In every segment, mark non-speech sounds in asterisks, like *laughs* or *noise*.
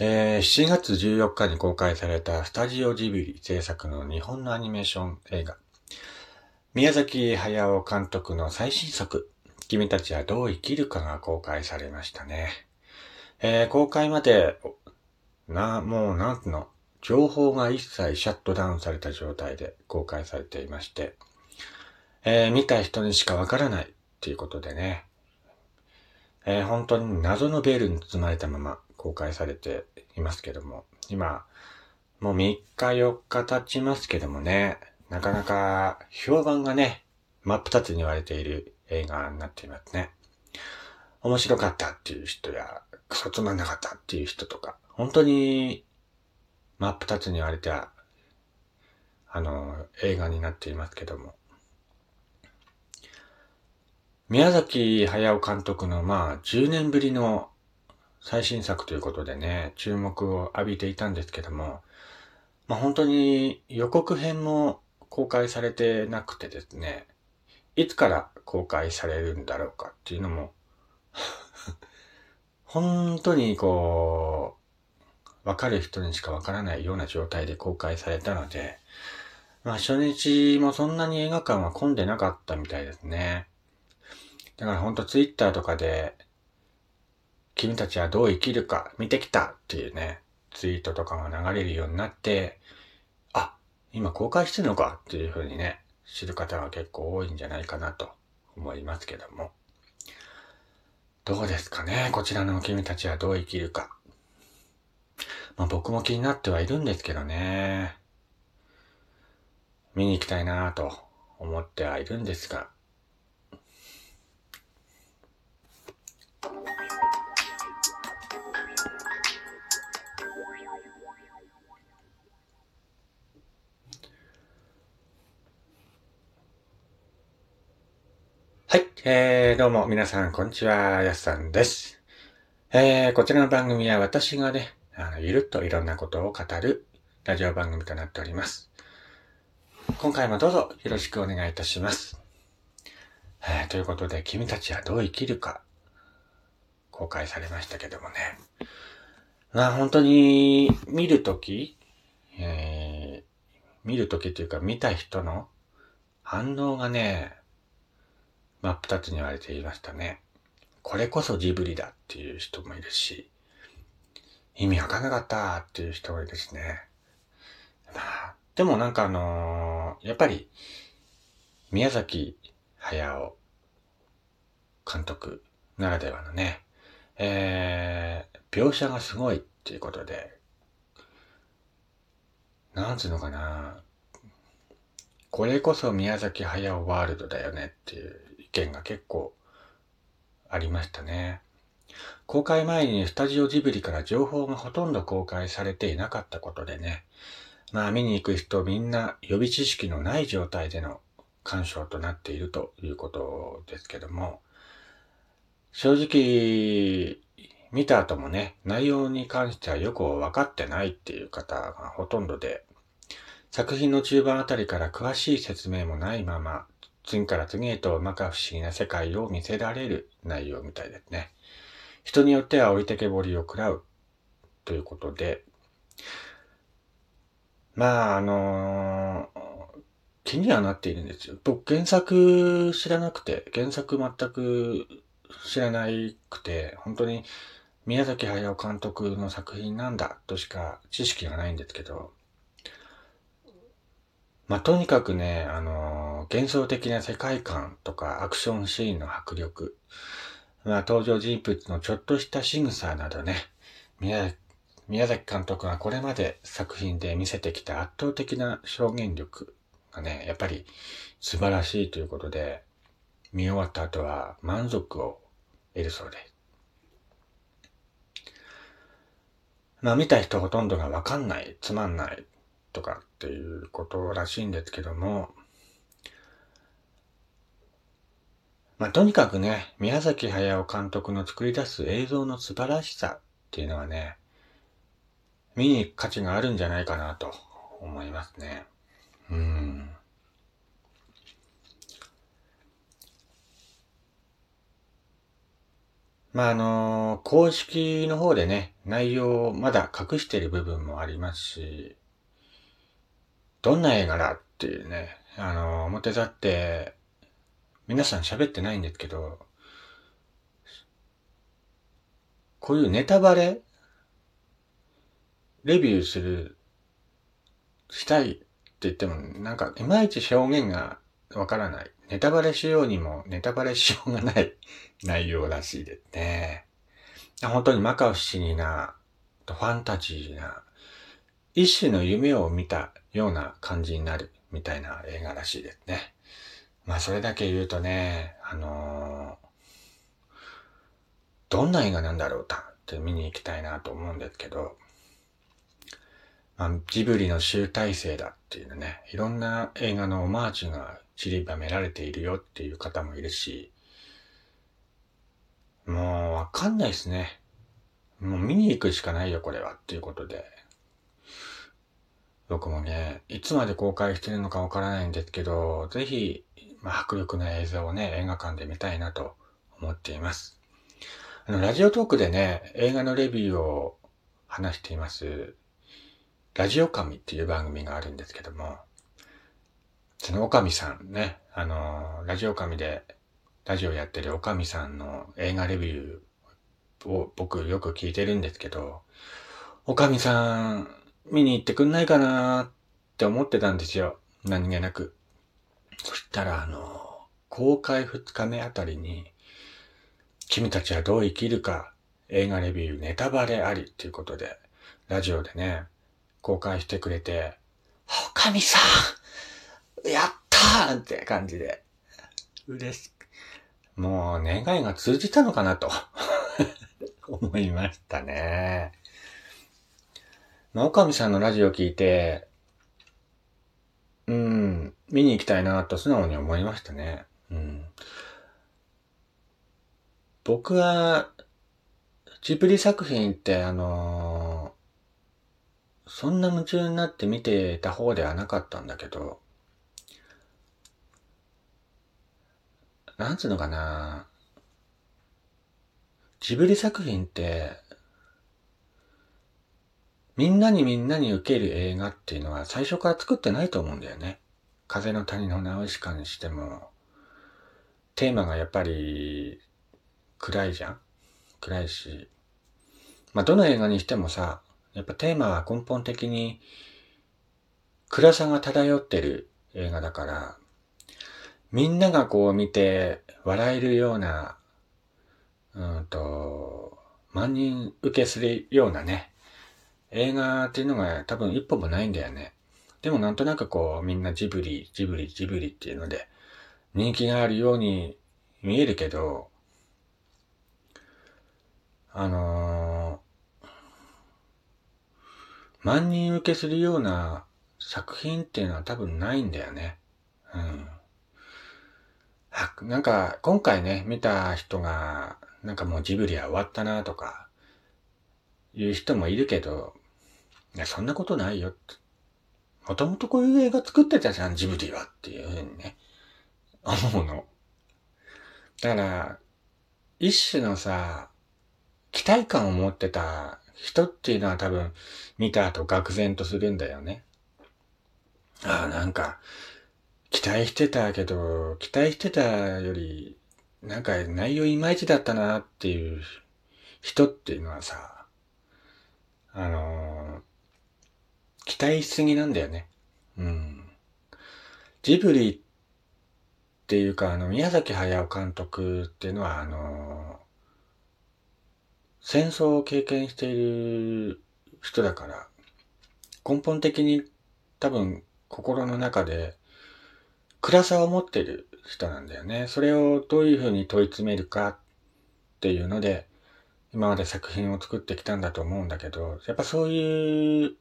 えー、7月14日に公開されたスタジオジブリ制作の日本のアニメーション映画、宮崎駿監督の最新作、君たちはどう生きるかが公開されましたね。えー、公開まで、な、もうなんつの、情報が一切シャットダウンされた状態で公開されていまして、えー、見た人にしかわからないっていうことでね、えー、本当に謎のベールに包まれたまま公開されていますけども、今、もう3日4日経ちますけどもね、なかなか評判がね、真っ二つに言われている映画になっていますね。面白かったっていう人や、クソつまんなかったっていう人とか、本当に真っ二つに言われた、あの、映画になっていますけども。宮崎駿監督のまあ10年ぶりの最新作ということでね、注目を浴びていたんですけども、まあ本当に予告編も公開されてなくてですね、いつから公開されるんだろうかっていうのも *laughs* 本当にこう、わかる人にしかわからないような状態で公開されたので、まあ初日もそんなに映画館は混んでなかったみたいですね。だからほんとツイッターとかで、君たちはどう生きるか見てきたっていうね、ツイートとかが流れるようになって、あ、今公開してるのかっていうふうにね、知る方が結構多いんじゃないかなと思いますけども。どうですかねこちらの君たちはどう生きるか。まあ僕も気になってはいるんですけどね。見に行きたいなぁと思ってはいるんですが、はい。えー、どうも皆さん、こんにちは。やすさんです。えー、こちらの番組は私がね、あの、ゆるっといろんなことを語るラジオ番組となっております。今回もどうぞよろしくお願いいたします。えー、ということで、君たちはどう生きるか、公開されましたけどもね。まあ本当に、見るとき、えー、見るときというか見た人の反応がね、真っ二つに言われていましたね。これこそジブリだっていう人もいるし、意味わかんなかったっていう人もいるしね。まあ、でもなんかあのー、やっぱり、宮崎駿監督ならではのね、えー、描写がすごいっていうことで、なんつうのかな、これこそ宮崎駿ワールドだよねっていう意見が結構ありましたね。公開前にスタジオジブリから情報がほとんど公開されていなかったことでね、まあ見に行く人みんな予備知識のない状態での鑑賞となっているということですけども、正直、見た後もね、内容に関してはよく分かってないっていう方がほとんどで、作品の中盤あたりから詳しい説明もないまま、次から次へと摩訶不思議な世界を見せられる内容みたいですね。人によっては置いてけぼりを食らうということで、まあ、あのー、気にはなっているんですよ。僕原作知らなくて、原作全く知らなくて、本当に宮崎駿監督の作品なんだとしか知識がないんですけど、まあ、とにかくね、あのー、幻想的な世界観とかアクションシーンの迫力、まあ、登場人物のちょっとした仕草などね、宮宮崎監督がこれまで作品で見せてきた圧倒的な表現力がね、やっぱり素晴らしいということで、見終わった後は満足を得るそうです。まあ見た人ほとんどがわかんない、つまんないとかっていうことらしいんですけども、まあ、とにかくね、宮崎駿監督の作り出す映像の素晴らしさっていうのはね、見に行く価値があるんじゃないかなと思いますね。うん。まあ、あの、公式の方でね、内容をまだ隠している部分もありますし、どんな映画だっていうね、あの、表立って、皆さん喋ってないんですけど、こういうネタバレレビューする、したいって言っても、なんか、いまいち表現がわからない。ネタバレしようにも、ネタバレしようがない *laughs* 内容らしいですね。本当に摩訶不思議な、ファンタジーな、一種の夢を見たような感じになるみたいな映画らしいですね。まあそれだけ言うとね、あのー、どんな映画なんだろうかって見に行きたいなと思うんですけど、まあ、ジブリの集大成だっていうね、いろんな映画のオマージュが散りばめられているよっていう方もいるし、もうわかんないですね。もう見に行くしかないよこれはっていうことで。僕もね、いつまで公開してるのかわからないんですけど、ぜひ、まあ、迫力な映像をね、映画館で見たいなと思っています。あの、ラジオトークでね、映画のレビューを話しています、ラジオ神っていう番組があるんですけども、そのおかみさんね、あの、ラジオ神で、ラジオやってるおかみさんの映画レビューを僕よく聞いてるんですけど、おかみさん、見に行ってくんないかなって思ってたんですよ。何気なく。そしたら、あの、公開2日目あたりに、君たちはどう生きるか、映画レビューネタバレありっていうことで、ラジオでね、公開してくれて、おかみさんやったーって感じで、嬉しく、もう願いが通じたのかなと *laughs* 思いましたね。まあ、おかみさんのラジオ聞いて、うん、見に行きたいなと素直に思いましたね。うん。僕は、ジブリ作品ってあのー、そんな夢中になって見てた方ではなかったんだけど、なんつうのかなジブリ作品って、みんなにみんなに受ける映画っていうのは最初から作ってないと思うんだよね。風の谷のナウシカにしても、テーマがやっぱり暗いじゃん暗いし。まあ、どの映画にしてもさ、やっぱテーマは根本的に暗さが漂ってる映画だから、みんながこう見て笑えるような、うんと、万人受けするようなね、映画っていうのが多分一歩もないんだよね。でもなんとなくこうみんなジブリ、ジブリ、ジブリっていうので人気があるように見えるけど、あのー、万人受けするような作品っていうのは多分ないんだよね。うん。なんか今回ね、見た人が、なんかもうジブリは終わったなとか、いう人もいるけど、いや、そんなことないよって。もともとこういう映画作ってたじゃん、ジブリはっていうふうにね、思うの。だから、一種のさ、期待感を持ってた人っていうのは多分見た後愕然とするんだよね。ああ、なんか、期待してたけど、期待してたより、なんか内容いまいちだったなっていう人っていうのはさ、あの期待しすぎなんだよね。うん。ジブリっていうか、あの、宮崎駿監督っていうのは、あの、戦争を経験している人だから、根本的に多分心の中で暗さを持ってる人なんだよね。それをどういうふうに問い詰めるかっていうので、今まで作品を作ってきたんだと思うんだけど、やっぱそういう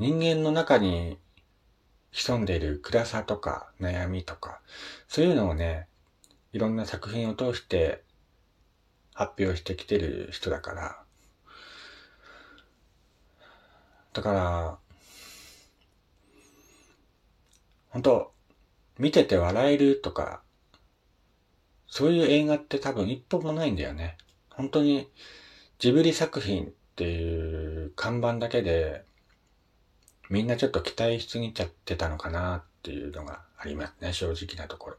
人間の中に潜んでいる暗さとか悩みとか、そういうのをね、いろんな作品を通して発表してきてる人だから、だから、本当見てて笑えるとか、そういう映画って多分一本もないんだよね。本当にジブリ作品っていう看板だけで、みんなちょっと期待しすぎちゃってたのかなっていうのがありますね、正直なところ。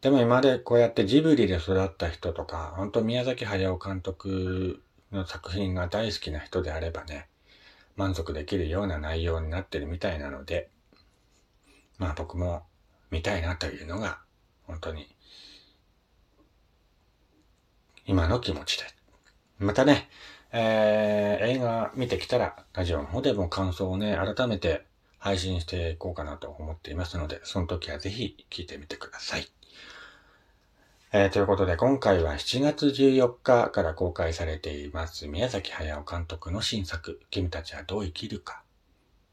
でも今までこうやってジブリで育った人とか、本当宮崎駿監督の作品が大好きな人であればね、満足できるような内容になってるみたいなので、まあ僕も見たいなというのが、本当に、今の気持ちで。またね、えー、映画見てきたら、ラジオの方でも感想をね、改めて配信していこうかなと思っていますので、その時はぜひ聞いてみてください。えー、ということで、今回は7月14日から公開されています宮崎駿監督の新作、君たちはどう生きるか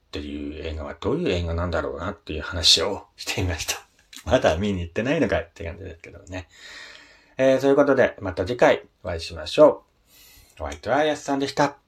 っていう映画はどういう映画なんだろうなっていう話をしていました。*laughs* まだ見に行ってないのかって感じですけどね。えー、そういうことで、また次回お会いしましょう。お相手はやすさんでした。